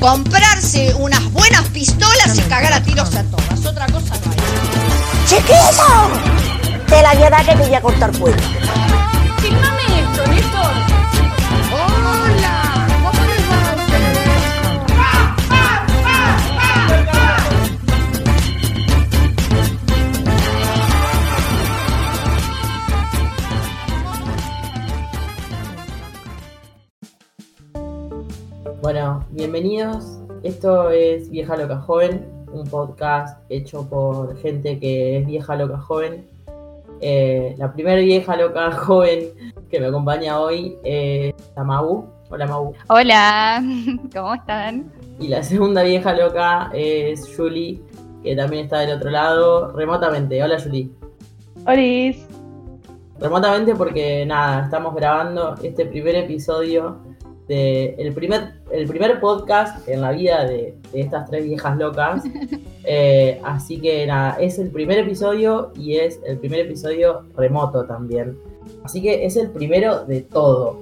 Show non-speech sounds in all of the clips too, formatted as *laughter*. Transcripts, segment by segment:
comprarse unas buenas pistolas y cagar a tiros a todas. Otra cosa no hay. ¡Chiquillo! Te la voy a dar que te voy a cortar cuello. Bienvenidos. Esto es Vieja Loca Joven, un podcast hecho por gente que es vieja loca joven. Eh, la primera vieja loca *laughs* joven que me acompaña hoy es la Mau. Hola Mau. Hola, *laughs* ¿cómo están? Y la segunda vieja loca es Julie, que también está del otro lado, remotamente. Hola Julie. Olis. Remotamente porque nada, estamos grabando este primer episodio de el primer, el primer podcast en la vida de, de estas tres viejas locas. *laughs* Eh, así que nada, es el primer episodio y es el primer episodio remoto también. Así que es el primero de todo.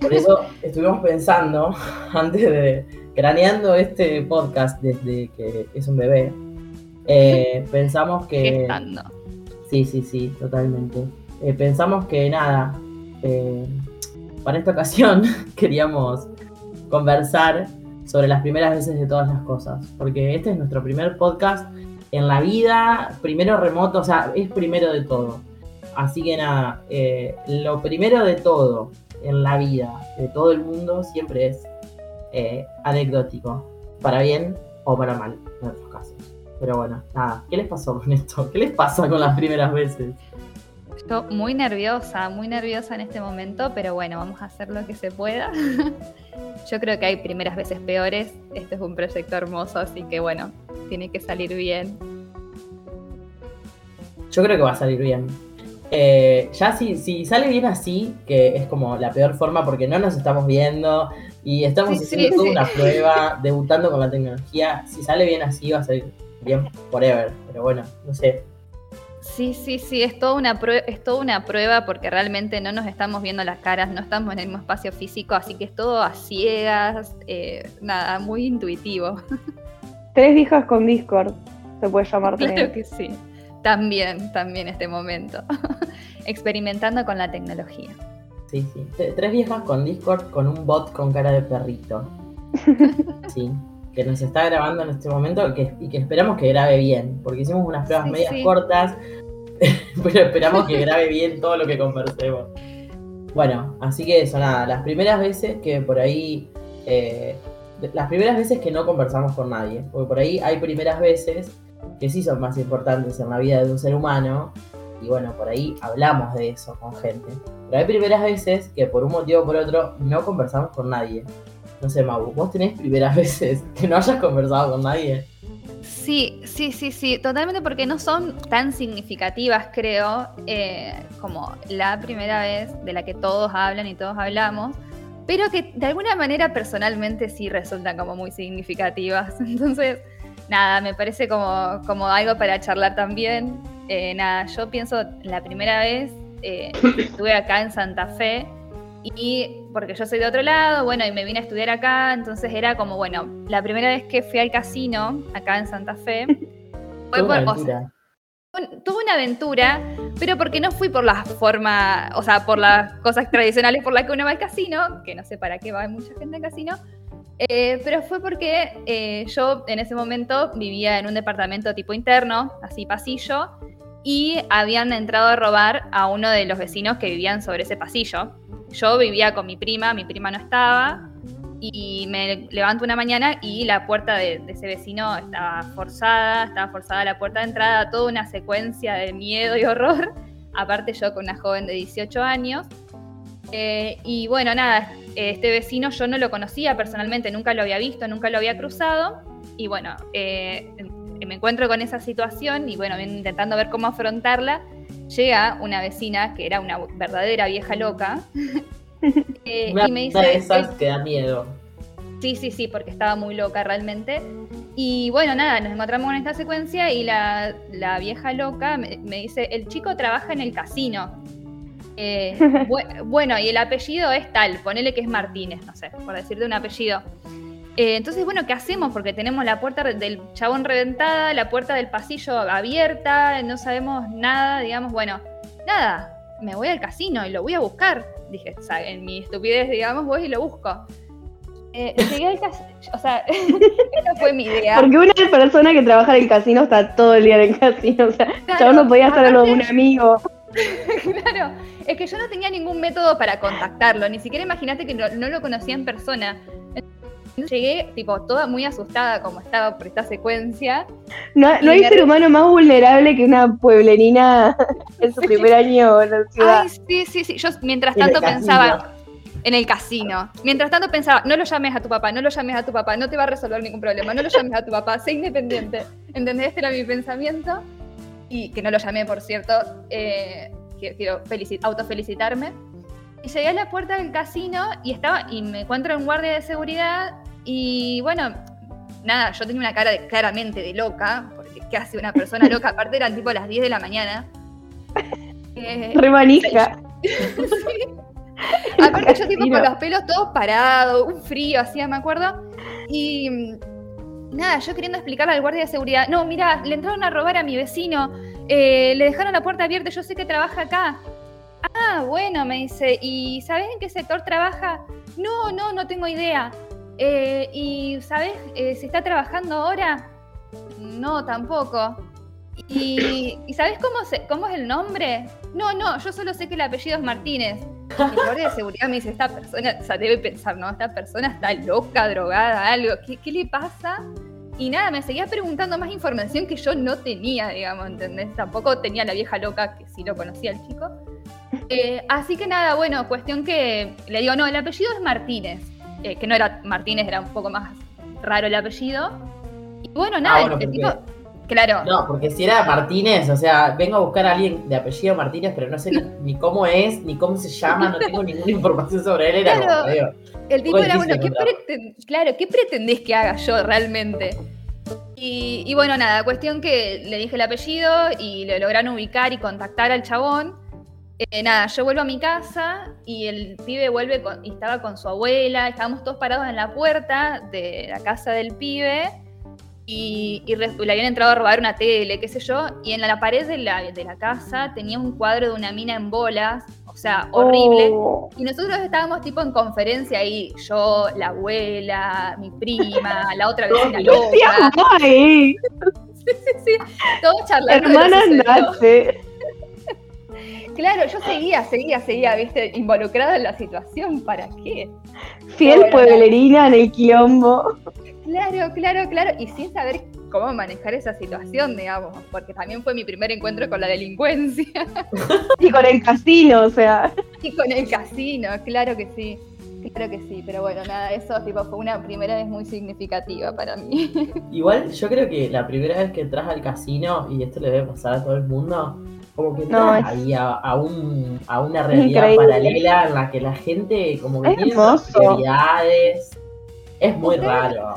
Por eso *laughs* estuvimos pensando, *laughs* antes de craneando este podcast desde que es un bebé, eh, pensamos que... Sí, sí, sí, totalmente. Eh, pensamos que nada, eh, para esta ocasión *laughs* queríamos conversar sobre las primeras veces de todas las cosas, porque este es nuestro primer podcast en la vida, primero remoto, o sea, es primero de todo. Así que nada, eh, lo primero de todo en la vida de todo el mundo siempre es eh, anecdótico, para bien o para mal, en otros casos. Pero bueno, nada, ¿qué les pasó con esto? ¿Qué les pasa con las primeras veces? Yo muy nerviosa, muy nerviosa en este momento, pero bueno, vamos a hacer lo que se pueda. *laughs* Yo creo que hay primeras veces peores. Este es un proyecto hermoso, así que bueno, tiene que salir bien. Yo creo que va a salir bien. Eh, ya si, si sale bien así, que es como la peor forma porque no nos estamos viendo y estamos Sí, haciendo sí, toda sí. una prueba, *laughs* debutando con la tecnología, si sale bien así va a salir bien forever. Pero bueno, no sé. Sí, sí, sí, es toda una prueba, es toda una prueba porque realmente no nos estamos viendo las caras, no estamos en el mismo espacio físico, así que es todo a ciegas, eh, nada, muy intuitivo. *laughs* Tres viejas con Discord. Se puede llamar Claro también. que sí. También, también este momento. *laughs* Experimentando con la tecnología. Sí, sí. T- Tres viejas con Discord con un bot con cara de perrito. *laughs* Sí. Que nos está grabando en este momento que- y que esperamos que grabe bien. Porque hicimos unas pruebas Sí, medias sí. cortas. *laughs* pero esperamos que *laughs* grabe bien todo lo que conversemos. Bueno, así que eso, nada. Las primeras veces que por ahí. eh, las primeras veces que no conversamos con nadie. Porque por ahí hay primeras veces que sí son más importantes en la vida de un ser humano. Y bueno, por ahí hablamos de eso con gente. Pero hay primeras veces que por un motivo o por otro no conversamos con nadie. No sé, Mau, ¿vos tenés primeras *laughs* veces que no hayas conversado con nadie? Sí, sí, sí, sí, totalmente porque no son tan significativas, creo, eh, como la primera vez de la que todos hablan y todos hablamos, pero que de alguna manera personalmente sí resultan como muy significativas. *laughs* Entonces, nada, me parece como, como algo para charlar también. Eh, nada, yo pienso la primera vez eh, estuve acá en Santa Fe y porque yo soy de otro lado, bueno, y me vine a estudiar acá, entonces era como, bueno, la primera vez que fui al casino acá en Santa Fe *laughs* fue Fue una por, o sea, aventura. un- tuve una aventura, pero porque no fui por la forma, o sea, por las cosas tradicionales por las que uno va al casino, que no sé para qué va mucha gente al casino, eh, pero fue porque eh, yo en ese momento vivía en un departamento tipo interno, así pasillo, y habían entrado a robar a uno de los vecinos que vivían sobre ese pasillo. Yo vivía con mi prima, mi prima no estaba, y me levanto una mañana y la puerta de, ese vecino estaba forzada, estaba forzada la puerta de entrada, toda una secuencia de miedo y horror. *laughs* Aparte yo con una joven de 18 años. Eh, y bueno, nada, este vecino yo no lo conocía personalmente, nunca lo había visto, nunca lo había cruzado. Y bueno, eh, me encuentro con esa situación y bueno, intentando ver cómo afrontarla, llega una vecina que era una verdadera vieja loca. *laughs* eh, Una y me de dice, esas que da miedo. Sí, sí, sí, porque estaba muy loca realmente. Y bueno, nada, nos encontramos en esta secuencia y la, la vieja loca me, me dice, el chico trabaja en el casino. Eh, *laughs* bu- bueno, y el apellido es tal, ponele que es Martínez, no sé, por decirte un apellido. Eh, entonces, bueno, ¿qué hacemos? Porque tenemos la puerta del chabón reventada, la puerta del pasillo abierta, no sabemos nada, digamos, bueno, nada, me voy al casino y lo voy a buscar. Dije, o sea, en mi estupidez, digamos, voy y lo busco. Eh, *laughs* llegué al casino, o sea, *laughs* esa fue mi idea. Porque una persona que trabaja en el casino está todo el día en el casino. O sea, Claro, chabón no podía estar a lo de un amigo. *laughs* claro, es que yo no tenía ningún método para contactarlo, ni siquiera imagínate que no, no lo conocía en persona. Llegué, tipo, toda muy asustada como estaba por esta secuencia. No, no hay ser humano más vulnerable que una pueblerina *laughs* en su primer año en la ciudad. Ay, sí, sí, sí. Yo mientras tanto pensaba en el casino. Mientras tanto pensaba, no lo llames a tu papá, no lo llames a tu papá, no te va a resolver ningún problema, no lo llames a tu papá, sé independiente. ¿Entendés? Este era mi pensamiento. Y que no lo llamé, por cierto. eh, quiero quiero felici- autofelicitarme. Y llegué a la puerta del casino y estaba y me encuentro un guardia de seguridad y bueno, nada, yo tenía una cara de, claramente de loca, porque *laughs* ¿qué hace una persona loca? Aparte eran tipo las 10 de la mañana. *laughs* Eh, Re manija. *laughs* Aparte yo tipo con los pelos todos parados, un frío hacía, me acuerdo. Y mm, nada, yo queriendo explicarle al guardia de seguridad, no, mira, le entraron a robar a mi vecino, eh, le dejaron la puerta abierta, yo sé que trabaja acá. Ah, bueno, me dice, ¿y sabes en qué sector trabaja? No, no, no tengo idea. "Eh, ¿Y sabes eh, si está trabajando ahora? No, tampoco. ¿Y, ¿y sabes cómo, se- cómo es el nombre? No, no, yo solo sé que el apellido es Martínez. El guardia de seguridad me dice, esta persona, o sea, debe pensar, ¿no? Esta persona está loca, drogada, algo. ¿Qué, qué le pasa? Y nada, me seguía preguntando más información que yo no tenía, digamos, ¿entendés? Tampoco tenía la vieja loca, que sí lo conocía el chico. Eh, así que nada, bueno, cuestión que le digo, no, el apellido es Martínez. Eh, que no era Martínez, era un poco más raro el apellido. Y bueno, nada, bueno, el porque- tipo, claro, No, porque si era Martínez, o sea, vengo a buscar a alguien de apellido Martínez, pero no sé ni, ni cómo es, ni cómo se llama, no tengo ninguna información sobre él. Era Claro. como, digo, El tipo era, bueno, ¿qué preten- claro, ¿qué pretendés que haga yo realmente? Y, y bueno, nada, cuestión que le dije el apellido y lo lograron ubicar y contactar al chabón. Eh, nada, yo vuelvo a mi casa y el pibe vuelve con- y estaba con su abuela, estábamos todos parados en la puerta de la casa del pibe y, y re- le habían entrado a robar una tele, qué sé yo, y en la pared de la, de la casa tenía un cuadro de una mina en bolas, o sea, horrible. Oh, Y nosotros estábamos tipo en conferencia ahí, yo, la abuela, mi prima, la otra vecina loca, ¡Ay! *laughs* todos charlando. de lo Hermana. Nace. Claro, yo seguía, seguía, seguía, viste, involucrada en la situación, ¿para qué? Fiel Bueno, pueblerina en el quilombo. Claro, claro, claro, y sin saber cómo manejar esa situación, digamos, porque también fue mi primer encuentro con la delincuencia *laughs* Y con el casino, o sea. y con el casino, claro que sí. Claro que sí, pero bueno, nada, eso tipo, fue una primera vez muy significativa para mí. Igual yo creo que la primera vez que entras al casino, y esto le debe pasar a todo el mundo, como que No, es- ahí a, a un, a una realidad Increíble. paralela en la que la gente como que Es tiene hermoso. prioridades. Es muy Ustedes- raro.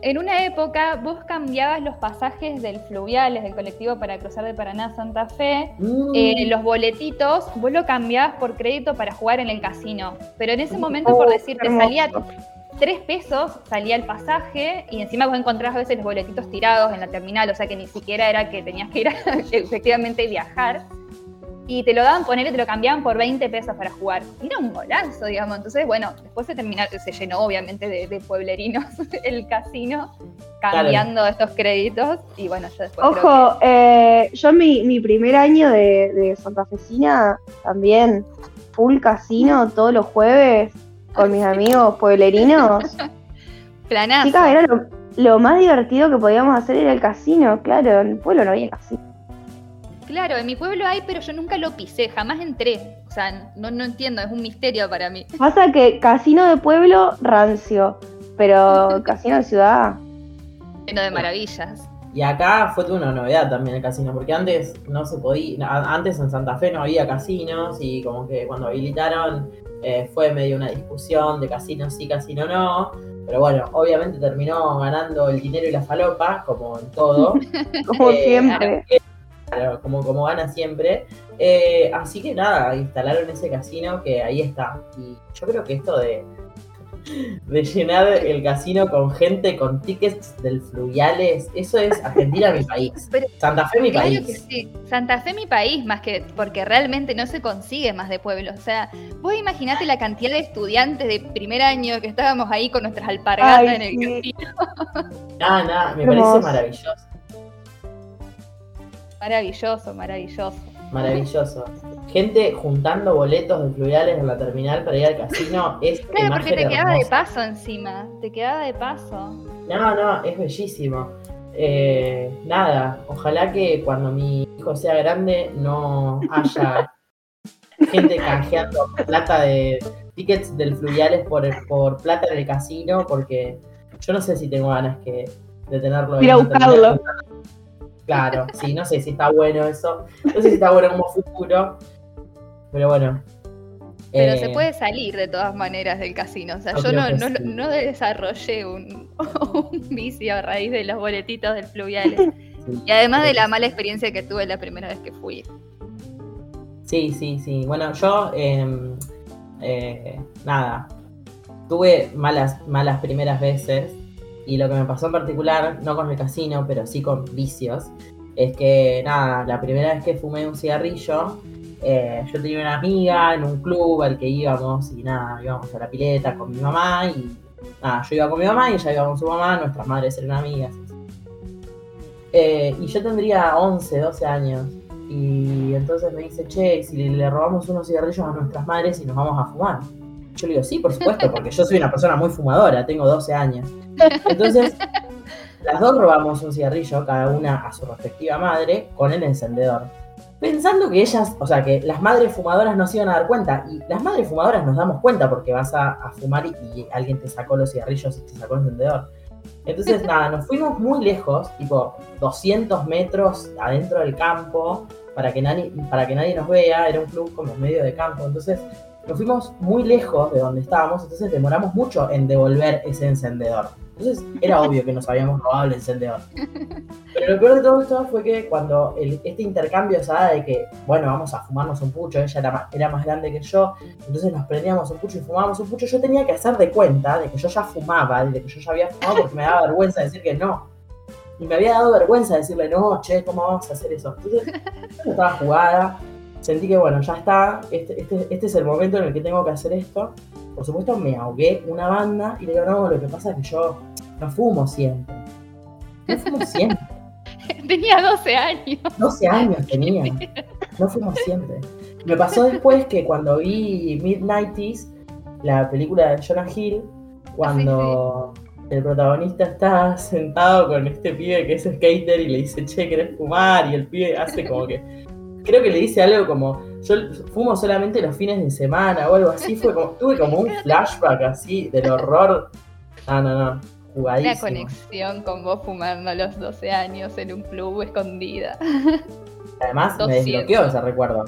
En una época vos cambiabas los pasajes del fluviales, del colectivo para cruzar de Paraná a Santa Fe. Mm, eh, los boletitos, vos lo cambiabas por crédito para jugar en el casino. Pero en ese momento, por decirte, salía tres pesos, salía el pasaje y encima vos encontrabas a veces los boletitos tirados en la terminal, o sea que ni siquiera era que tenías que ir a *laughs* efectivamente viajar. Y te lo daban, poner y te lo cambiaban por 20 pesos para jugar. Era un golazo, digamos. Entonces, bueno, después se terminó, se llenó obviamente de, de pueblerinos *laughs* el casino, cambiando estos créditos. Y bueno, yo después Ojo, eh, yo mi, mi primer año de, de Santa Fecina también, full casino todos los jueves con mis amigos pueblerinos. *laughs* planazo. Chicas, era lo, lo más divertido que podíamos hacer era el casino, claro, en el pueblo no había casino. Claro, en mi pueblo hay, pero yo nunca lo pisé, jamás entré. O sea, no, no entiendo, es un misterio para mí. Pasa que casino de pueblo, rancio, pero *laughs* casino de ciudad, Lleno de maravillas. Y acá fue toda una novedad también el casino, porque antes no se podía, antes en Santa Fe no había casinos y como que cuando habilitaron eh, fue medio una discusión de casino sí, casino no. Pero bueno, obviamente terminó ganando el dinero y la falopa, como en todo. *laughs* como Eh, siempre. Claro, como, como gana siempre. Eh, así que nada, instalaron ese casino que ahí está. Y yo creo que esto de, *laughs* de llenar el casino con gente con tickets del fluviales. Eso es Argentina mi país. *laughs* Pero- Santa Fe mi Claro país. que sí. Santa Fe mi país, más que porque realmente no se consigue más de pueblos. O sea, vos imaginate la cantidad de estudiantes de primer año que estábamos ahí con nuestras alpargatas Ay, en el sí. casino. *laughs* Nada, nada, me Hermoso. parece maravilloso. Maravilloso, maravilloso. Maravilloso. Gente juntando boletos de fluviales en la terminal para ir al casino *laughs* es Claro, porque te quedaba de paso encima. Te quedaba de paso. No, no, es bellísimo. Eh, nada, ojalá que cuando mi hijo sea grande no haya *laughs* gente canjeando plata de tickets del fluviales por, por plata en el casino, porque yo no sé si tengo ganas que, de tenerlo. Ir a buscarlo. Claro, sí, no sé si está bueno eso. No sé si está bueno como futuro, pero bueno. Pero Eh, se puede salir de todas maneras del casino. O sea, yo yo no, no, sí. no desarrollé un, *laughs* un vicio a raíz de los boletitos del fluviales. sí, Y además de la mala experiencia que tuve la primera vez que fui. Sí, sí, sí. Bueno, yo, eh, eh, nada, tuve malas, malas primeras veces y lo que me pasó en particular, no con el casino, pero sí con vicios, es que, nada, la primera vez que fumé un cigarrillo, eh, yo tenía una amiga en un club al que íbamos y nada, íbamos a la pileta con mi mamá y nada, yo iba con mi mamá y ella iba con su mamá, nuestras madres eran amigas. Eh, y yo tendría 11, 12 años. Y entonces me dice, che, si le robamos unos cigarrillos a nuestras madres y nos vamos a fumar. Yo le digo, sí, por supuesto, porque yo soy una persona muy fumadora, tengo 12 años. Entonces, las dos robamos un cigarrillo, cada una a su respectiva madre, con el encendedor. Pensando que ellas, o sea, que las madres fumadoras no se iban a dar cuenta. Y las madres fumadoras nos damos cuenta porque vas a, fumar y, alguien te sacó los cigarrillos y te sacó el encendedor. Entonces, nada, nos fuimos muy lejos, tipo 200 metros adentro del campo, para que nadie, para que nadie nos vea. Era un club como medio de campo. Entonces, nos fuimos muy lejos de donde estábamos, entonces demoramos mucho en devolver ese encendedor. Entonces, era *laughs* obvio que nos habíamos robado el encendedor. Pero lo peor de todo esto fue que cuando el- este intercambio se da de que, bueno, vamos a fumarnos un pucho, ella era más, era más grande que yo, entonces nos prendíamos un pucho y fumábamos un pucho, yo tenía que hacer de cuenta de que yo ya fumaba, de que yo ya había fumado porque me daba vergüenza decir que no. Y me había dado vergüenza decirle, no, che, ¿cómo vamos a hacer eso? Entonces, yo estaba jugada, sentí que, bueno, ya está, este, este, este es el momento en el que tengo que hacer esto. Por supuesto, me ahogué una banda y le digo, no, lo que pasa es que yo no fumo siempre. No fumo siempre. *laughs* Tenía 12 años. 12 años tenía. No fuimos siempre. Me pasó después que cuando vi Mid-90s, la película de Jonah Hill, cuando el protagonista está sentado con este pibe que es skater y le dice, che, ¿querés fumar? Y el pibe hace como que. Creo que le dice algo como, yo fumo solamente los fines de semana o algo así. Fue como, tuve como un flashback así del horror. No, no, no. Una Jugadísimo. conexión con vos fumando a los 12 años en un club escondida. Además, me 200. desbloqueó ese recuerdo.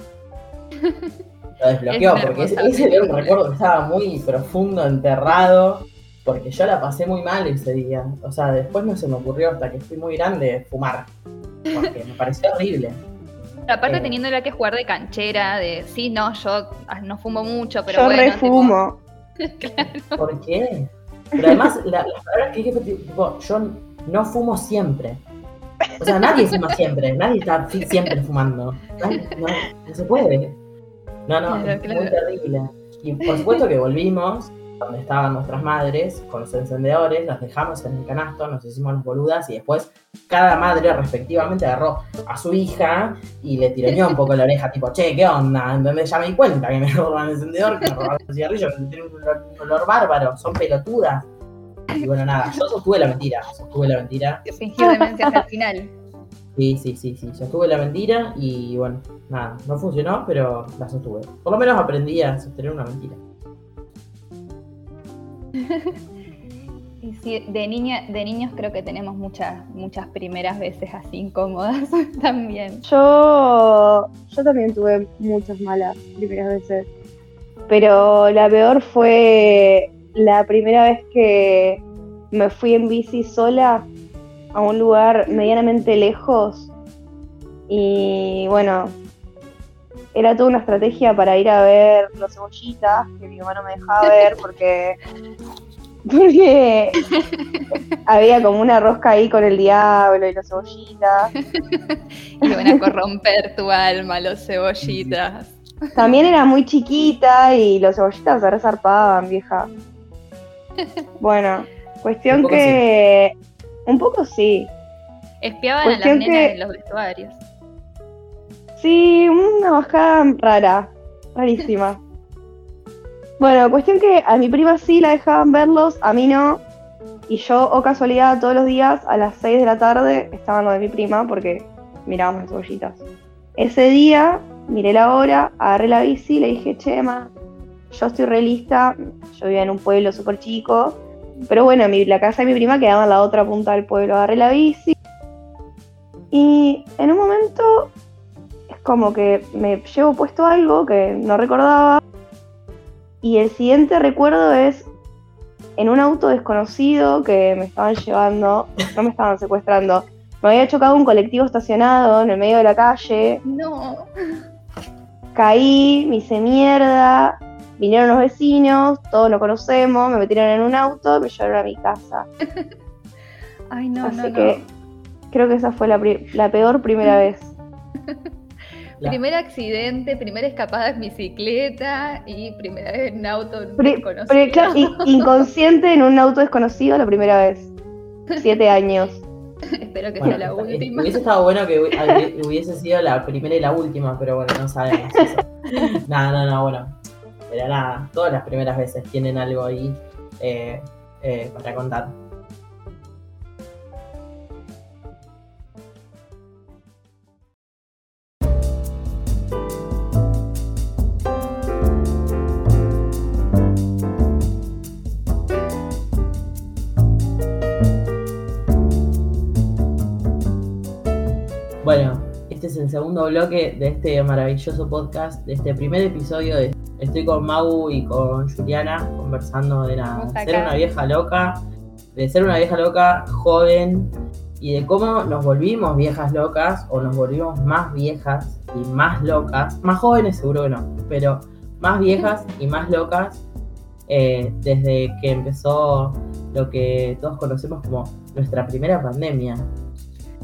Lo desbloqueó, Es una porque ese, era un recuerdo que estaba muy profundo, enterrado, porque yo la pasé muy mal ese día. O sea, después no se me ocurrió hasta que fui muy grande fumar, porque me pareció horrible. Aparte Eh. teniéndola que jugar de canchera, de sí, no, yo ah, no fumo mucho, pero Yo bueno. refumo. *laughs* ¿Por qué? Pero además, la- las palabras que dije tipo, yo no fumo siempre. O sea, nadie fuma siempre, nadie está siempre fumando. Nadie- no, no se puede. No, no, Claro, es claro. muy terrible. Y por supuesto que volvimos donde estaban nuestras madres con los encendedores, los dejamos en el canasto, nos hicimos las boludas y después cada madre respectivamente agarró a su hija y le tironeó un poco la oreja, tipo, che, ¿qué onda? ¿Entendés? Ya me di cuenta que me *laughs* roban el encendedor, que me roban el cigarrillo, que tienen un olor, un olor bárbaro, son pelotudas. Y bueno, nada, yo sostuve la mentira, sostuve la mentira. Fingir demencia hasta el final. Sí, sí, sí, sí, sostuve la mentira y bueno, nada, no funcionó, pero la sostuve. Por lo menos aprendí a sostener una mentira. *laughs* Y de niña, de niños creo que tenemos muchas, muchas primeras veces así incómodas *laughs* también. Yo, yo también tuve muchas malas primeras veces. Pero la peor fue la primera vez que me fui en bici sola a un lugar medianamente lejos. Y bueno, era toda una estrategia para ir a ver los cebollitas, que mi mamá no me dejaba ver porque, porque había como una rosca ahí con el diablo y los cebollitas. *laughs* Iban a corromper tu alma los cebollitas. También era muy chiquita y los cebollitas se resarpaban, vieja. Bueno, cuestión Un que... Un poco sí. Espiaban a las nenas que- en los vestuarios. Sí, una bajada rara, rarísima. Bueno, cuestión que a mi prima sí la dejaban verlos, a mí no. Y yo, o casualidad, todos los días a las 6 de la tarde estaba lo de mi prima porque mirábamos las cebollitas. Ese día miré la hora, agarré la bici, le dije, che, ma, yo estoy re lista, yo vivía en un pueblo súper chico, pero bueno, la casa de mi prima quedaba en la otra punta del pueblo, agarré la bici. Y en un momento como que me llevo puesto algo que no recordaba. Y el siguiente recuerdo es en un auto desconocido que me estaban llevando, no me estaban secuestrando. Me había chocado un colectivo estacionado en el medio de la calle, No. caí, me hice mierda, vinieron los vecinos, todos lo conocemos, me metieron en un auto, me llevaron a mi casa. *laughs* Ay, no, Así no, no. que creo que esa fue la peor primera vez. *laughs* La- Primer accidente, primera escapada en bicicleta y primera vez en auto Pri- desconocido. pri- claro, *laughs* inconsciente en un auto desconocido la primera vez. Siete años. *laughs* Espero que Bueno, sea la eh, última. Hubiese estado bueno que hubi- hubiese sido la primera y la última, pero bueno, no sabemos eso. No, no, no, bueno. Pero nada, todas las primeras veces tienen algo ahí eh, eh, para contar. Bloque de este maravilloso podcast, de este primer episodio. De, estoy con Mau y con Juliana conversando de Estamos ser una vieja loca, de ser una vieja loca joven y de cómo nos volvimos viejas locas o nos volvimos más viejas y más locas, más jóvenes seguro que no, pero más viejas y más locas eh, desde que empezó lo que todos conocemos como nuestra primera pandemia.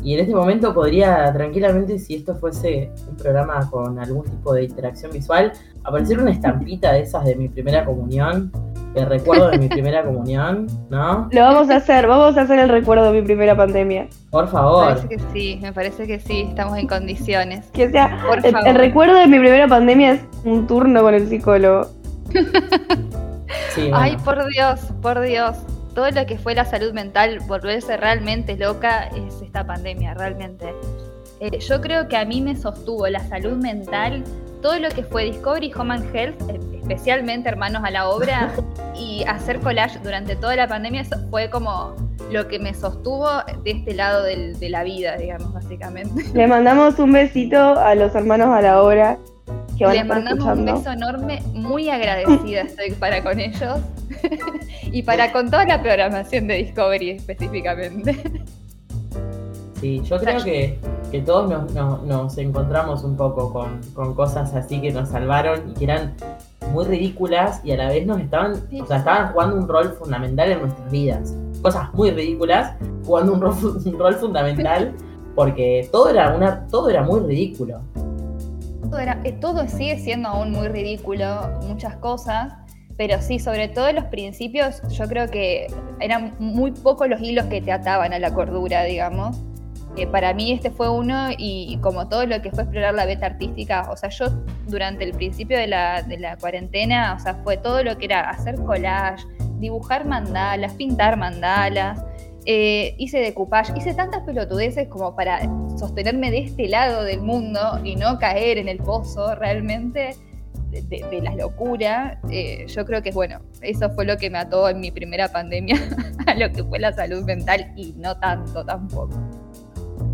Y en este momento podría tranquilamente, si esto fuese un programa con algún tipo de interacción visual, aparecer una estampita de esas de mi primera comunión, de recuerdo de mi primera *laughs* comunión, ¿no? Lo vamos a hacer, vamos a hacer el recuerdo de mi primera pandemia. Por Me favor. parece que sí, me parece que sí, estamos en condiciones. Que sea, Por el, favor. el recuerdo de mi primera pandemia es un turno con el psicólogo. *laughs* Sí, Ay, por Dios, por Dios. Todo lo que fue la salud mental, volverse realmente loca, es esta pandemia, realmente. Eh, yo creo que a mí me sostuvo la salud mental, todo lo que fue Discovery Home and Health, eh, especialmente Hermanos a la Obra, *laughs* y hacer collage durante toda la pandemia, eso fue como lo que me sostuvo de este lado del- de la vida, digamos, básicamente. Le mandamos un besito a los hermanos a la hora que van a Les estar mandamos un beso enorme, muy agradecida estoy para con ellos *laughs* y para con toda la programación de Discovery específicamente. Sí, yo creo que, que todos nos, nos- nos encontramos un poco con, con cosas así que nos salvaron y que eran muy ridículas y a la vez nos estaban, Sí. o sea, estaban jugando un rol fundamental en nuestras vidas. Cosas muy ridículas, jugando un rol, *laughs* un rol fundamental, porque todo era una, todo era muy ridículo. Todo, era- eh, todo sigue siendo aún muy ridículo, muchas cosas, pero sí, sobre todo en los principios, yo creo que eran muy pocos los hilos que te ataban a la cordura, digamos. Eh, para mí este fue uno y, como todo lo que fue explorar la beta artística, o sea, yo durante el principio de la, de la cuarentena, o sea, fue todo lo que era hacer collage, dibujar mandalas, pintar mandalas, eh, hice decoupage, hice tantas pelotudeces como para sostenerme de este lado del mundo y no caer en el pozo realmente de, de- de la locura. Eh, yo creo que, bueno, eso fue lo que me ató en mi primera pandemia *laughs* a lo que fue la salud mental y no tanto tampoco.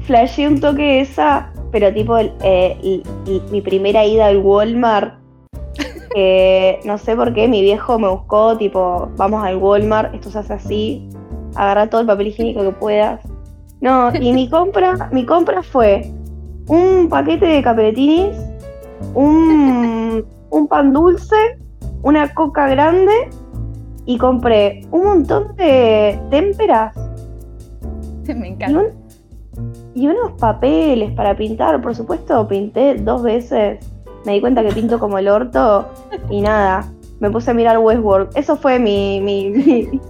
Flashé un toque esa, pero tipo eh, mi primera ida al Walmart. *laughs* eh, no sé por qué, mi viejo me buscó, tipo, vamos al Walmart, esto se hace así, agarra todo el papel higiénico que puedas. No, y mi compra, mi compra fue un paquete de capeletinis, un, un pan dulce, una coca grande y compré un montón de témperas *laughs* Me y, encanta. un- y unos papeles para pintar. Por supuesto, pinté dos veces. Me di cuenta que pinto como el orto y nada. Me puse a mirar Westworld. Eso fue mi, mi, mi,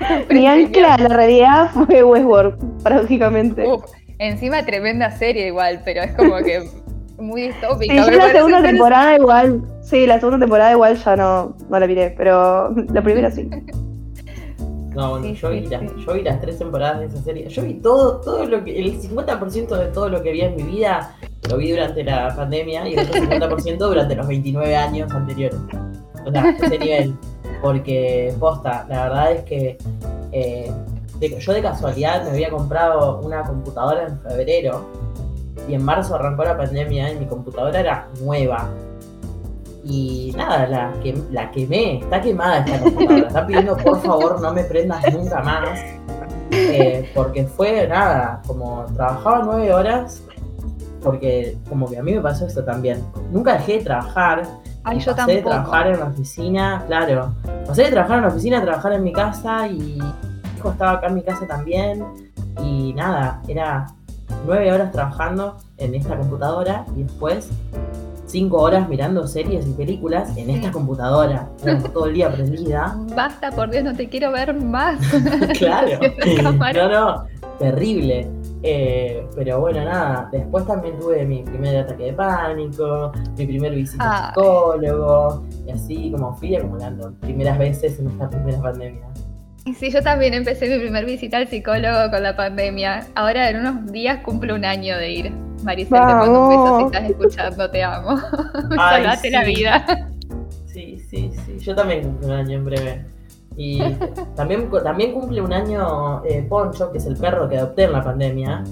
*laughs* mi ancla a la realidad fue Westworld, paradójicamente. Uf, encima tremenda serie igual, pero es como que muy distópica. Sí, yo la segunda temporada igual, sí, la segunda temporada igual ya no, no la miré, pero la primera sí. No, bueno, Sí, yo, sí, vi las, sí. yo vi las tres temporadas de esa serie. Yo vi todo, todo lo que. El 50% de todo lo que vi en mi vida lo vi durante la pandemia y el otro 50% durante los 29 años anteriores. O sea, ese nivel. Porque, posta, la verdad es que eh, yo de casualidad me había comprado una computadora en febrero y en marzo arrancó la pandemia y mi computadora era nueva. Y nada, la, que, la quemé, está quemada esta computadora. Está pidiendo por favor no me prendas nunca más. Eh, porque fue nada, como trabajaba nueve horas, porque como que a mí me pasó esto también. Nunca dejé de trabajar. Ay, yo pasé de trabajar en la oficina, claro. Pasé de trabajar en la oficina a trabajar en mi casa y mi hijo estaba acá en mi casa también. Y nada, era nueve horas trabajando en esta computadora y después cinco horas mirando series y películas en esta computadora. *laughs* Todo el día prendida. Basta, por Dios, no te quiero ver más. *laughs* claro. *laughs* No, no, terrible. Eh, pero bueno, nada. Después también tuve mi primer ataque de pánico, mi primer visita al Ay. psicólogo, y así como fui acumulando primeras veces en esta primera pandemia. Sí, yo también empecé mi primer visita al psicólogo con la pandemia. Ahora en unos días cumplo un año de ir. Maricel, te mando un beso si estás escuchando, te amo. *laughs* Ay, Salvate la sí. vida. Sí, sí, sí. Yo también cumplo un año en breve. Y también, también cumple un año eh, Poncho, que es el perro que adopté en la pandemia.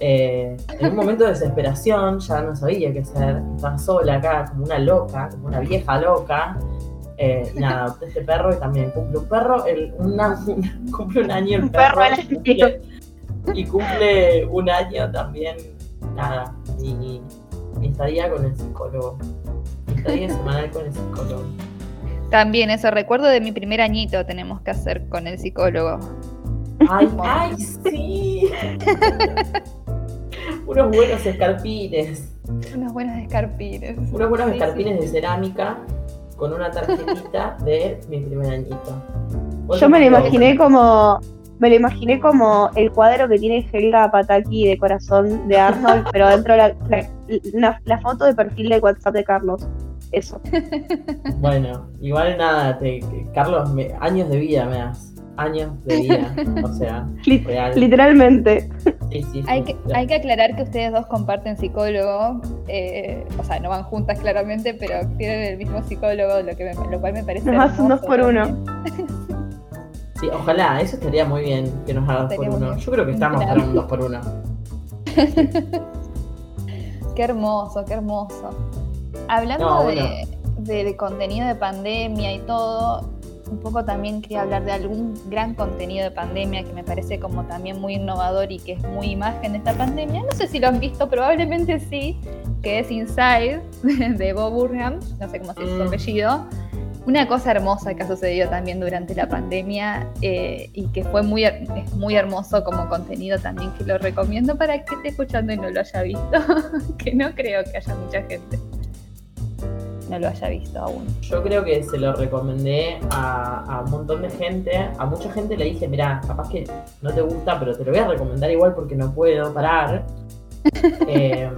Eh, en un momento de desesperación, ya no sabía qué hacer. Estaba sola acá, como una loca, como una vieja loca. Eh, nada, adopté este perro y también cumple un perro. El, una, *laughs* cumple un año el perro perro. al y cumple- y cumple un año también, nada, mi, mi estadía con el psicólogo. Mi estadía semanal con el psicólogo. También eso, recuerdo de mi primer añito tenemos que hacer con el psicólogo. Ay, ay, sí. Unos buenos escarpines. Unos buenos escarpines. Unos buenos Sí, escarpines de cerámica con una tarjetita de mi primer añito. Yo me lo imaginé como, me lo imaginé como el cuadro que tiene Helga Pataki de corazón de Arnold, pero dentro la, la, la- la foto de perfil de WhatsApp de Carlos. Eso. *laughs* Bueno, igual nada, te, Carlos, me- años de vida me das. Años de vida. O sea, *laughs* real. Literalmente. Sí, sí, sí. Hay que, hay que aclarar que ustedes dos comparten psicólogo, eh, o sea, no van juntas claramente, pero tienen el mismo psicólogo, lo, que me- lo cual me parece. Nos hacen dos hermoso por uno. *laughs* Sí, ojalá, eso estaría muy bien que nos haga dos por uno. Yo creo que estamos Claro. para un dos por uno. Qué hermoso, qué hermoso. Hablando No, de, bueno. de- de contenido de pandemia y todo, un poco también quería hablar de algún gran contenido de pandemia que me parece como también muy innovador y que es muy imagen de esta pandemia. No sé si lo han visto, probablemente sí, que es Inside *laughs* de Bob Burnham, no sé cómo se dice su Mm. apellido. Una cosa hermosa que ha sucedido también durante la pandemia eh, y que fue muy, es muy hermoso como contenido también que lo recomiendo para que esté escuchando y no lo haya visto, *laughs* que no creo que haya mucha gente no lo haya visto aún. Yo creo que se lo recomendé a, a un montón de gente. A mucha gente le dije, mira, capaz que no te gusta, pero te lo voy a recomendar igual porque no puedo parar. *laughs* Eh,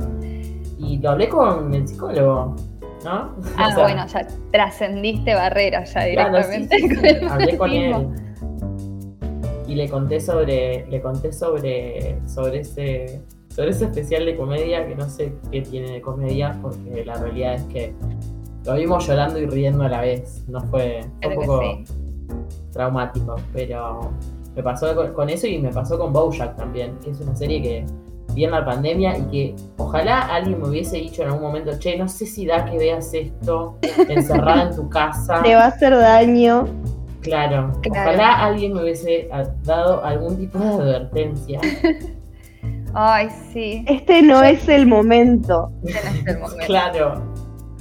y lo hablé con el psicólogo, ¿no? Ah, *laughs* O sea, bueno, ya trascendiste barreras ya claro, sí, directamente. sí, sí, Hablé con él. Y le conté sobre, le conté sobre, sobre ese, sobre ese especial de comedia que no sé qué tiene de comedia, porque la realidad es que lo vimos llorando y riendo a la vez. No fue, fue un poco sí. traumático, pero me pasó con, con eso y me pasó con Bojack también, que es una serie que vi en la pandemia y que ojalá alguien me hubiese dicho en algún momento, che, no sé si da que veas esto encerrada en tu casa. Te va a hacer daño. Claro, Claro. ojalá alguien me hubiese ah, dado algún tipo de advertencia. *laughs* Ay, sí. Este no es el momento. Este no es el momento. Claro,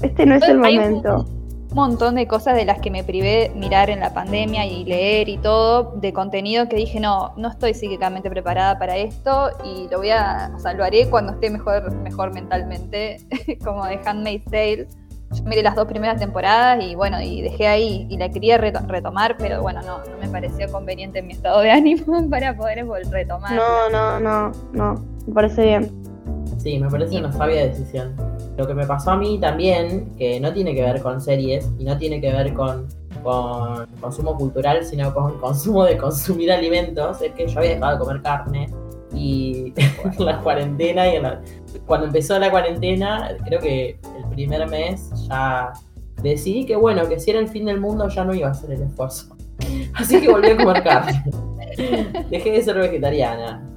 este no es el Hay un momento. montón de cosas de las que me privé mirar en la pandemia y leer y todo, de contenido que dije, no, no estoy psíquicamente preparada para esto y lo voy a, o sea, lo haré cuando esté mejor, mejor mentalmente, *laughs* como de Handmaid's Tale. Yo miré las dos primeras temporadas y bueno, y dejé ahí y la quería reto- retomar, pero bueno, no, no me pareció conveniente en mi estado de *laughs* ánimo para poder retomar. No, no, no, no. Me parece bien. Sí, me parece una sabia decisión. Lo que me pasó a mí también, que no tiene que ver con series y no tiene que ver con, con consumo cultural, sino con consumo de consumir alimentos, es que yo había dejado de comer carne y en *laughs* la cuarentena y en la- cuando empezó la cuarentena, creo que el primer mes ya decidí que bueno, que si era el fin del mundo ya no iba a hacer el esfuerzo. *laughs* Así que volví a comer carne. *laughs* Dejé de ser vegetariana.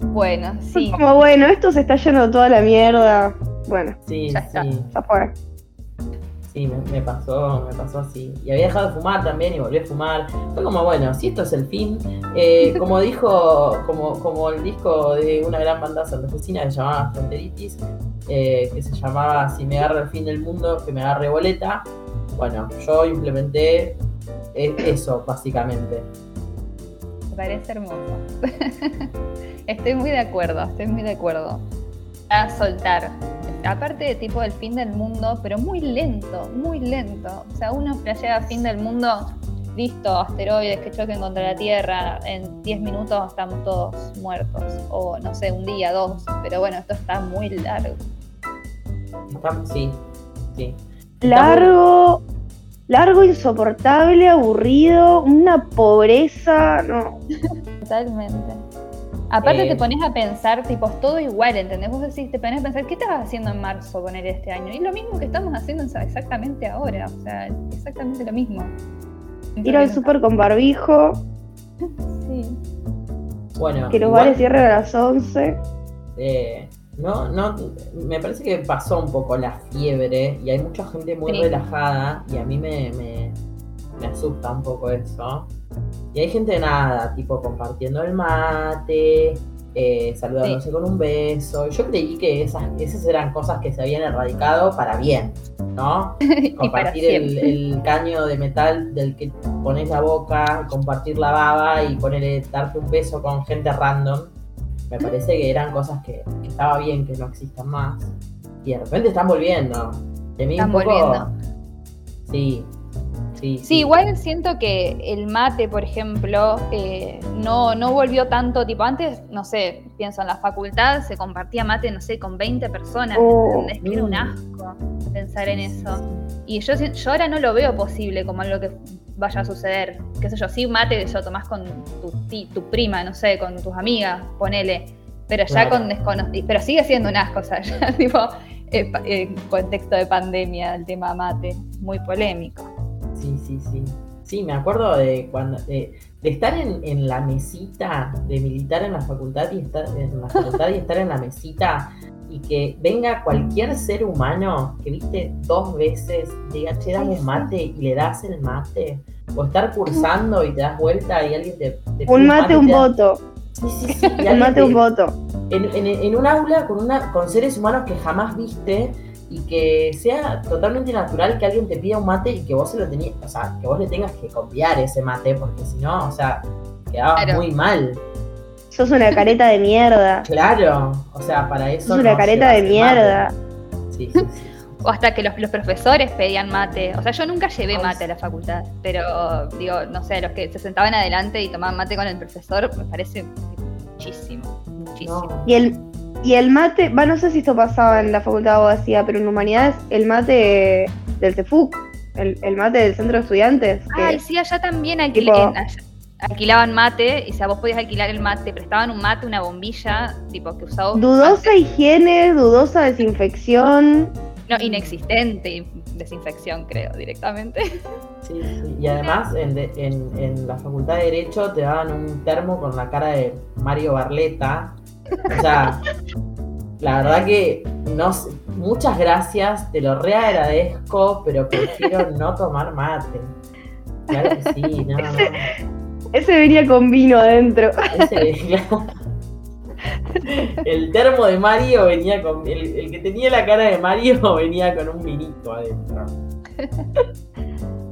Bueno, sí. Como bueno, esto se está yendo toda la mierda. Bueno, Sí, Ya está. sí. ya fue. Sí, me, me pasó, me pasó así. Y había dejado de fumar también y volví a fumar. Fue como, bueno, si esto es el fin, eh, *laughs* como dijo, como, como el disco de una gran banda santafesina que se llamaba Fronteritis, eh, que se llamaba Si me agarra el fin del mundo, que me agarre boleta. Bueno, yo implementé e- eso, básicamente. Me parece hermoso. *laughs* estoy muy de acuerdo, estoy muy de acuerdo. A soltar. Aparte de tipo el fin del mundo, pero muy lento, muy lento. O sea, uno flashea fin del mundo, listo, asteroides que choquen contra la Tierra, en 10 minutos estamos todos muertos. O no sé, un día, dos. Pero bueno, esto está muy largo. Está- sí, sí. Largo, largo, insoportable, aburrido, una pobreza. No. *laughs* Totalmente. Aparte Eh. te pones a pensar, tipo, es todo igual, ¿entendés? Vos decís, te pones a pensar, ¿qué estabas haciendo en marzo con él este año? Y lo mismo que estamos haciendo exactamente ahora, o sea, exactamente lo mismo. Ir al súper con barbijo, Sí. Bueno, que los igual- bares cierren a las 11. Eh, no, no, me parece que pasó un poco la fiebre y hay mucha gente muy Sí. relajada y a mí me, me, me asusta un poco eso. Y hay gente nada, tipo compartiendo el mate, eh, saludándose con un beso. Yo creí que esas, esas eran cosas que se habían erradicado para bien, ¿no? *laughs* compartir el, caño de metal del que pones la boca, compartir la baba y ponerle, darte un beso con gente random. Me parece que eran cosas que, que estaba bien que no existan más. Y de repente están volviendo. De mí Están un poco. volviendo. Sí. Sí, Sí, igual siento que el mate, por ejemplo, eh, no, no volvió tanto, tipo, antes, no sé, pienso en la facultad, se compartía mate, no sé, con 20 personas, Oh, ¿entendés? Que era un mm. asco pensar en eso. Y yo, yo ahora no lo veo posible como algo que vaya a suceder. Qué sé yo, sí, mate lo tomás con tu, ti- tu prima, no sé, con tus amigas, ponele. Pero ya Claro. con desconocidos. Pero sigue siendo un asco, o sea, *laughs* ya tipo, eh, en contexto de pandemia, el tema mate, muy polémico. Sí, sí, sí. Sí, me acuerdo de cuando de, de estar en, en la mesita, de militar en la facultad y estar en la facultad y estar en la mesita y que venga cualquier ser humano que viste dos veces, diga, che, dame mate y le das el mate. O estar cursando y te das vuelta y alguien te. te Un mate, un da- voto. Sí, sí, *laughs* sí. Un mate, te- un voto. en, en- en un aula con, una, con seres humanos que jamás viste y que sea totalmente natural que alguien te pida un mate y que vos se lo tenías, o sea, que vos le tengas que copiar ese mate, porque si no, o sea, quedaba Claro. muy mal. Sos una careta de mierda. Claro, o sea, para eso. Sos una no careta de mierda. mate. Sí, sí, sí. *laughs* O hasta que los, los profesores pedían mate. O sea, yo nunca llevé Ay, mate a la facultad, pero digo, no sé, los que se sentaban adelante y tomaban mate con el profesor, me parece muchísimo, muchísimo. No. Y el, y el mate, va, no sé si esto pasaba en la facultad de abogacía, pero en humanidades, el mate del CEFUC, el, el mate del centro de estudiantes. que- Ay, sí, allá también alquil- Tipo- en- allá- alquilaban mate, y o sea, vos podías alquilar el mate, prestaban un mate, una bombilla, tipo que usabas. dudosa higiene, dudosa desinfección. No, inexistente desinfección, creo, directamente. *laughs* Sí, sí. Y además en, de- en- en la facultad de Derecho te daban un termo con la cara de Mario Barleta. O sea, la verdad que no sé, muchas gracias, te lo reagradezco, pero prefiero no tomar mate. Claro que sí, no, no. Ese venía con vino adentro. Ese- El termo de Mario venía con. El, el que tenía la cara de Mario *laughs* venía con un vinito adentro.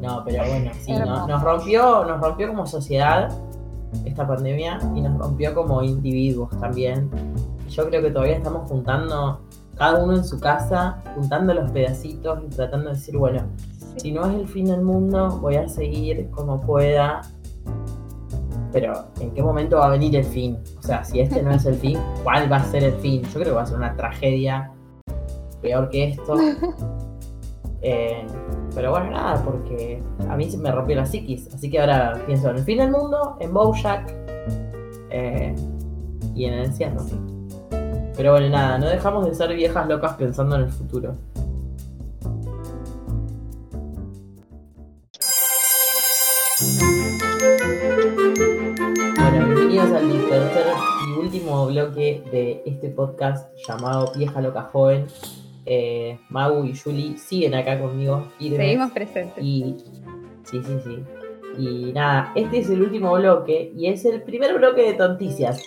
No, pero bueno, sí, no- Hermoso. nos rompió, nos rompió como sociedad esta pandemia y nos rompió como individuos también. Yo creo que todavía estamos juntando, cada uno en su casa, juntando los pedacitos y tratando de decir, bueno, si no es el fin del mundo, voy a seguir como pueda. Pero, ¿en qué momento va a venir el fin? O sea, si este no es el fin, ¿cuál va a ser el fin? Yo creo que va a ser una tragedia peor que esto. *laughs* Eh, pero bueno, nada, porque a mí se me rompió la psiquis. Así que ahora pienso en el fin del mundo, en Bojack eh, y en el encierro. Pero bueno, nada, no dejamos de ser viejas locas pensando en el futuro. Bueno, bienvenidos al tercer y último bloque de este podcast llamado Vieja Loca Joven. Eh, Mau y Julie siguen acá conmigo. firmes. Seguimos presentes. Y sí, sí, sí. Y nada, este es el último bloque y es el primer bloque de tonticias.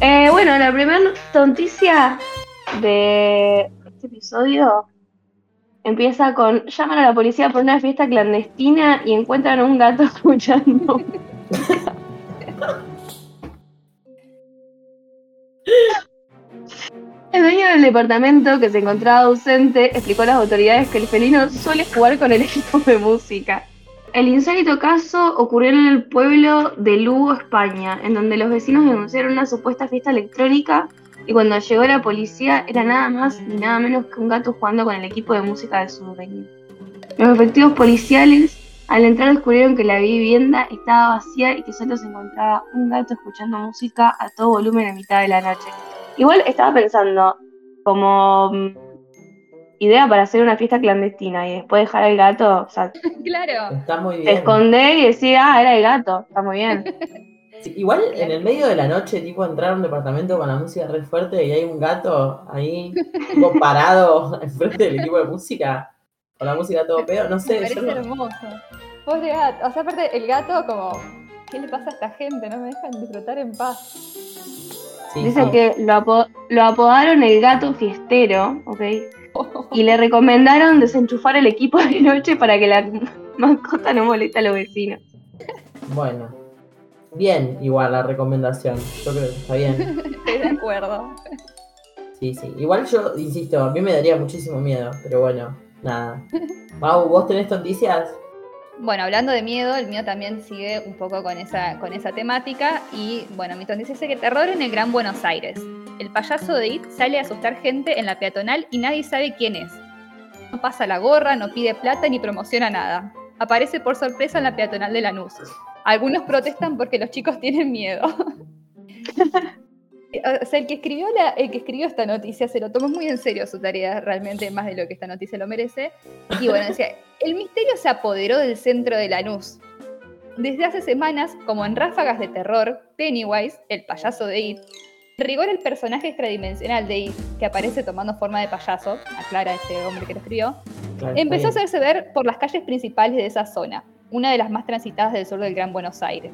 Eh, bueno, la primera tonticia de este episodio empieza con llaman a la policía por una fiesta clandestina y encuentran a un gato *laughs* escuchando. *laughs* departamento que se encontraba ausente explicó a las autoridades que el felino suele jugar con el *laughs* equipo de música. El insólito caso ocurrió en el pueblo de Lugo, España, en donde los vecinos denunciaron una supuesta fiesta electrónica y cuando llegó la policía era nada más ni nada menos que un gato jugando con el equipo de música de su dueño. Los efectivos policiales al entrar descubrieron que la vivienda estaba vacía y que solo se encontraba un gato escuchando música a todo volumen a mitad de la noche. Igual estaba pensando como mm, idea para hacer una fiesta clandestina y después dejar al gato, o sea, *laughs* Claro. Está muy te bien. esconder y decir, ah, era el gato, está muy bien. *laughs* Sí, igual en el medio de la noche, tipo entrar a un departamento con la música re fuerte y hay un gato ahí, tipo *laughs* parado enfrente del equipo de música, con la música todo pedo, no Me sé, yo parece no- hermoso. Pobre gato. O sea, aparte, el gato, como, ¿qué le pasa a esta gente? No me dejan disfrutar en paz. Sí, Dice sí. que lo apodaron el gato fiestero, ¿ok? Y le recomendaron desenchufar el equipo de noche para que la mascota no moleste a los vecinos. Bueno, bien, igual la recomendación, yo creo que está bien. *laughs* Estoy de acuerdo. Sí, sí. Igual yo, insisto, a mí me daría muchísimo miedo, pero bueno, nada. Mau, ¿vos tenés noticias? Bueno, hablando de miedo, el mío también sigue un poco con esa, con esa temática. Y bueno, mi tonticia dice que terror en el Gran Buenos Aires. El payaso de It sale a asustar gente en la peatonal y nadie sabe quién es. No pasa la gorra, no pide plata ni promociona nada. Aparece por sorpresa en la peatonal de Lanús. Algunos protestan porque los chicos tienen miedo. *laughs* O sea, el que, escribió la- el que escribió esta noticia se lo tomó muy en serio su tarea, realmente más de lo que esta noticia lo merece. Y bueno, decía, el misterio se apoderó del centro de Lanús. Desde hace semanas, como en ráfagas de terror, Pennywise, el payaso de It, rigor el personaje extradimensional de It, que aparece tomando forma de payaso, aclara este hombre que lo escribió, Claro, empezó a hacerse ver por las calles principales de esa zona, una de las más transitadas del sur del Gran Buenos Aires.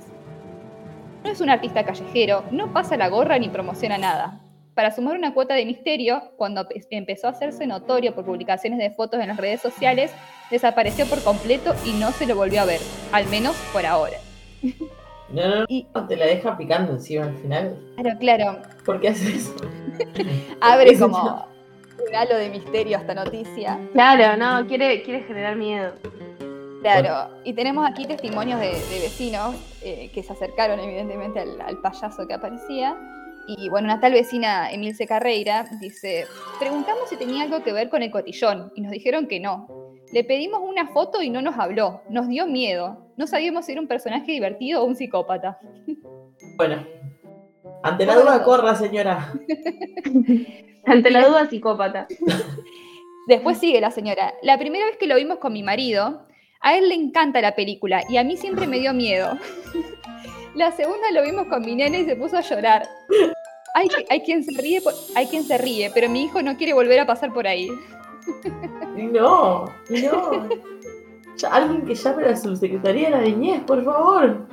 No es un artista callejero, no pasa la gorra ni promociona nada. Para sumar una cuota de misterio, cuando pe- empezó a hacerse notorio por publicaciones de fotos en las redes sociales, desapareció por completo y no se lo volvió a ver, al menos por ahora. *laughs* No, no, Y, no, te la deja picando encima al final. claro, claro, ¿Por qué haces eso? *laughs* abre *laughs* como un halo de misterio esta noticia. Claro, no, quiere, quiere generar miedo. Claro, y tenemos aquí testimonios de, de vecinos eh, que se acercaron evidentemente al, al payaso que aparecía. Y bueno, una tal vecina, Emilce Carreira, dice, preguntamos si tenía algo que ver con el cotillón y nos dijeron que no. Le pedimos una foto y no nos habló, nos dio miedo. No sabíamos si era un personaje divertido o un psicópata. Bueno, ante la duda corra, señora. *laughs* Ante la duda, psicópata. Después sigue la señora. La primera vez que lo vimos con mi marido, a él le encanta la película y a mí siempre me dio miedo. *laughs* La segunda lo vimos con mi nene y se puso a llorar. Hay, hay quien se ríe, hay quien se ríe, pero mi hijo no quiere volver a pasar por ahí. No, no. Alguien que llame a la subsecretaría de la niñez, por favor.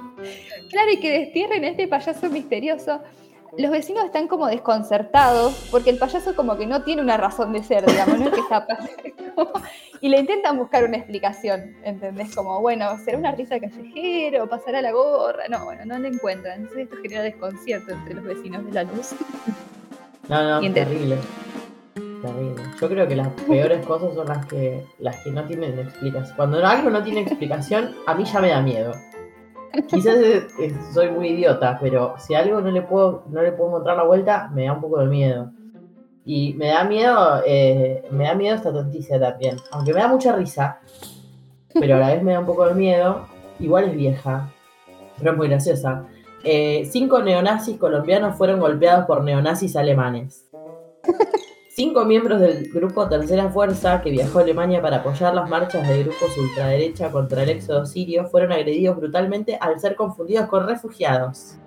Claro, y que destierren a este payaso misterioso. Los vecinos están como desconcertados porque el payaso como que no tiene una razón de ser, digamos, no es que está pasando. *laughs* Y le intentan buscar una explicación, ¿entendés? Como, bueno, ¿será una risa callejera o pasará la gorra? No, bueno, no le encuentran. Entonces esto genera desconcierto entre los vecinos de la luz. No, no, terrible. Terrible. Yo creo que las peores cosas son las que, las que no tienen explicación. Cuando algo no tiene explicación, a mí ya me da miedo. *laughs* Quizás soy muy idiota, pero si algo no le puedo, no le puedo encontrar la vuelta, me da un poco de miedo. Y me da miedo, eh, me da miedo esta noticia también. Aunque me da mucha risa, pero a la vez me da un poco de miedo. Igual es vieja, pero es muy graciosa. Eh, cinco neonazis colombianos fueron golpeados por neonazis alemanes. *laughs* Cinco miembros del grupo Tercera Fuerza, que viajó a Alemania para apoyar las marchas de grupos ultraderecha contra el éxodo sirio, fueron agredidos brutalmente al ser confundidos con refugiados.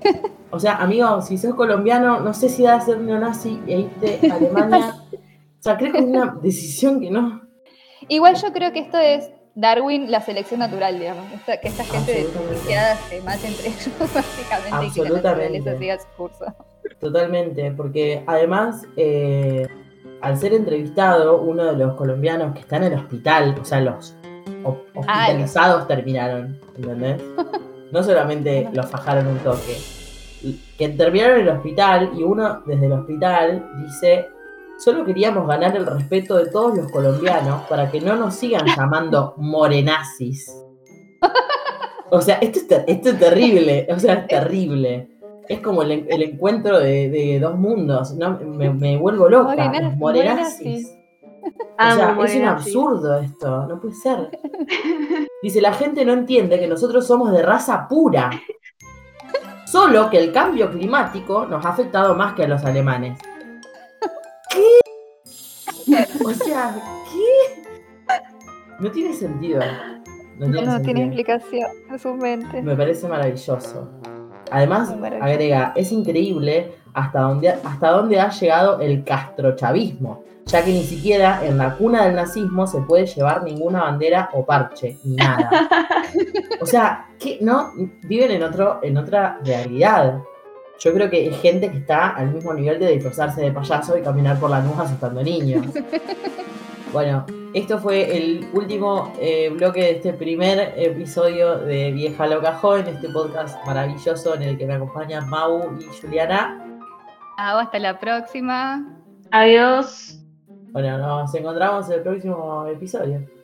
*laughs* O sea, amigo, si sos colombiano, no sé si da a ser neonazi e irte a Alemania. O sea, creo que es una decisión que no. Igual yo creo que esto es Darwin, la selección natural, digamos. Que esta gente desquiciada se mate entre ellos, *laughs* básicamente, y que la Absolutamente. naturaleza siga su curso. Totalmente, porque además, eh, al ser entrevistado, uno de los colombianos que está en el hospital, o sea, los ho- hospitalizados terminaron, ¿entendés? No solamente *laughs* los fajaron un toque, que terminaron en el hospital y uno desde el hospital dice, solo queríamos ganar el respeto de todos los colombianos para que no nos sigan *laughs* llamando morenazis. O sea, esto es, esto es terrible, o sea, es terrible. Es como el, el encuentro de, de dos mundos, ¿no? me, me vuelvo loca. Morena- los morenazis. O Amo sea, es un morenazis. absurdo esto, no puede ser. *laughs* Dice, la gente no entiende que nosotros somos de raza pura. Solo que el cambio climático nos ha afectado más que a los alemanes. ¿Qué? O sea, ¿qué? No tiene sentido. No tiene No sentido. tiene explicación en su mente. Me parece maravilloso. Además, agrega, es increíble hasta dónde, hasta dónde ha llegado el castrochavismo, ya que ni siquiera en la cuna del nazismo se puede llevar ninguna bandera o parche, ni nada. *laughs* O sea, que no viven en otro, en otra realidad. Yo creo que es gente que está al mismo nivel de disfrazarse de payaso y caminar por la luz asustando niños. *laughs* Bueno, esto fue el último eh, bloque de este primer episodio de Vieja Loca Joven, este podcast maravilloso en el que me acompañan Mau y Juliana. Hasta la próxima. Adiós. Bueno, nos encontramos en el próximo episodio.